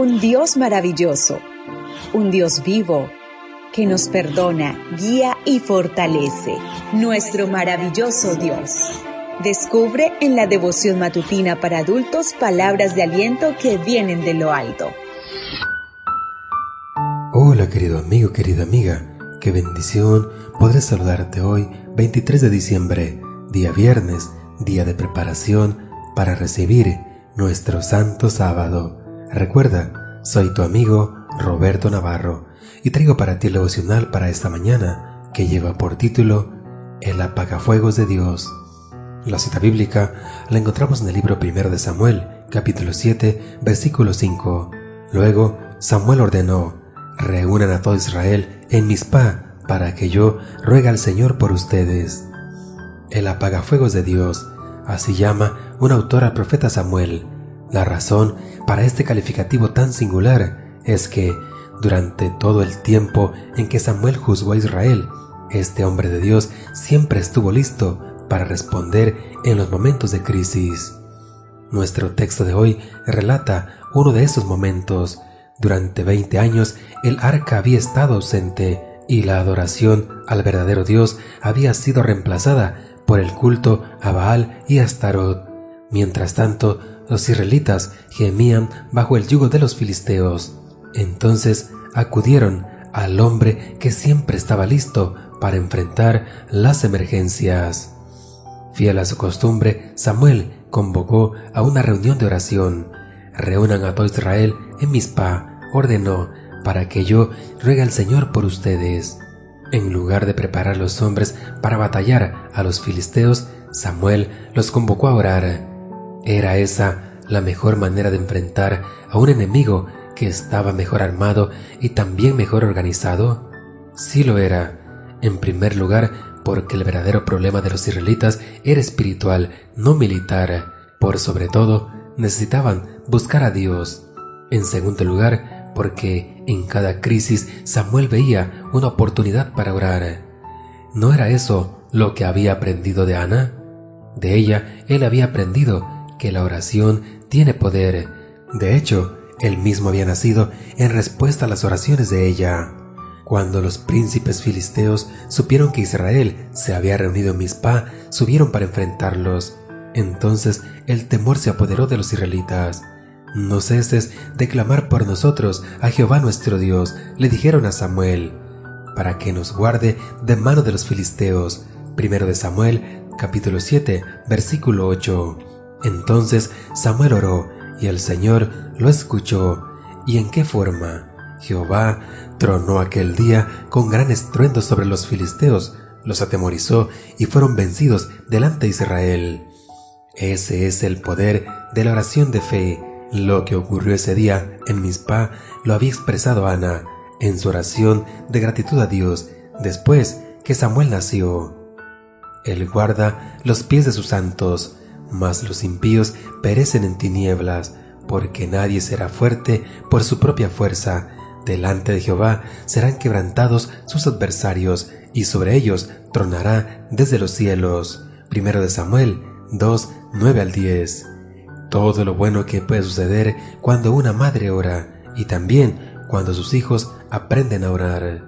Un Dios maravilloso, un Dios vivo, que nos perdona, guía y fortalece. Nuestro maravilloso Dios. Descubre en la devoción matutina para adultos palabras de aliento que vienen de lo alto. Hola querido amigo, querida amiga, qué bendición poder saludarte hoy 23 de diciembre, día viernes, día de preparación para recibir nuestro santo sábado. Recuerda, soy tu amigo Roberto Navarro y traigo para ti el devocional para esta mañana que lleva por título El apagafuegos de Dios. La cita bíblica la encontramos en el libro primero de Samuel, capítulo 7, versículo 5. Luego Samuel ordenó, reúnan a todo Israel en Mizpah para que yo ruegue al Señor por ustedes. El apagafuegos de Dios, así llama un autor al profeta Samuel. La razón para este calificativo tan singular es que durante todo el tiempo en que Samuel juzgó a Israel, este hombre de Dios siempre estuvo listo para responder en los momentos de crisis. Nuestro texto de hoy relata uno de esos momentos. Durante 20 años el arca había estado ausente y la adoración al verdadero Dios había sido reemplazada por el culto a Baal y Astarot. Mientras tanto, los israelitas gemían bajo el yugo de los filisteos. Entonces acudieron al hombre que siempre estaba listo para enfrentar las emergencias. Fiel a su costumbre, Samuel convocó a una reunión de oración. Reúnan a todo Israel en Mizpah, ordenó, para que yo ruegue al Señor por ustedes. En lugar de preparar a los hombres para batallar a los filisteos, Samuel los convocó a orar. ¿Era esa la mejor manera de enfrentar a un enemigo que estaba mejor armado y también mejor organizado? Sí lo era. En primer lugar, porque el verdadero problema de los israelitas era espiritual, no militar. Por sobre todo, necesitaban buscar a Dios. En segundo lugar, porque en cada crisis Samuel veía una oportunidad para orar. ¿No era eso lo que había aprendido de Ana? De ella él había aprendido que la oración tiene poder. De hecho, él mismo había nacido en respuesta a las oraciones de ella. Cuando los príncipes filisteos supieron que Israel se había reunido en Mizpah, subieron para enfrentarlos. Entonces el temor se apoderó de los israelitas. No ceses de clamar por nosotros a Jehová nuestro Dios, le dijeron a Samuel, para que nos guarde de mano de los filisteos. Primero de Samuel, capítulo 7, versículo 8. Entonces Samuel oró, y el Señor lo escuchó. ¿Y en qué forma? Jehová tronó aquel día con gran estruendo sobre los filisteos, los atemorizó y fueron vencidos delante de Israel. Ese es el poder de la oración de fe. Lo que ocurrió ese día en Mizpah lo había expresado Ana en su oración de gratitud a Dios después que Samuel nació. Él guarda los pies de sus santos, mas los impíos perecen en tinieblas, porque nadie será fuerte por su propia fuerza. Delante de Jehová serán quebrantados sus adversarios, y sobre ellos tronará desde los cielos. Primero de Samuel 2, 9 al 10. Todo lo bueno que puede suceder cuando una madre ora, y también cuando sus hijos aprenden a orar.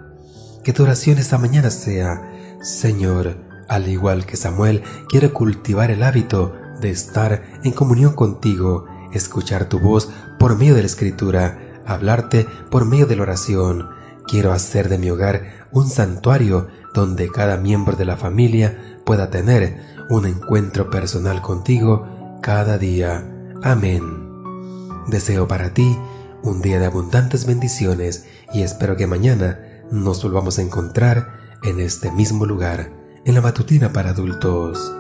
Que tu oración esta mañana sea, Señor, al igual que Samuel, quiero cultivar el hábito de estar en comunión contigo, escuchar tu voz por medio de la escritura, hablarte por medio de la oración. Quiero hacer de mi hogar un santuario donde cada miembro de la familia pueda tener un encuentro personal contigo cada día. Amén. Deseo para ti un día de abundantes bendiciones y espero que mañana nos volvamos a encontrar en este mismo lugar, en la matutina para adultos.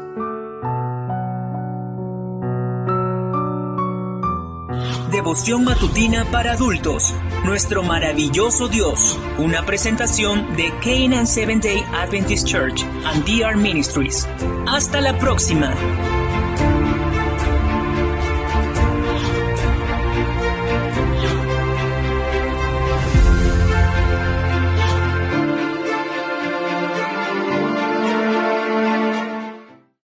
Devoción matutina para adultos. Nuestro maravilloso Dios. Una presentación de Canaan Seventh Day Adventist Church and DR Ministries. Hasta la próxima.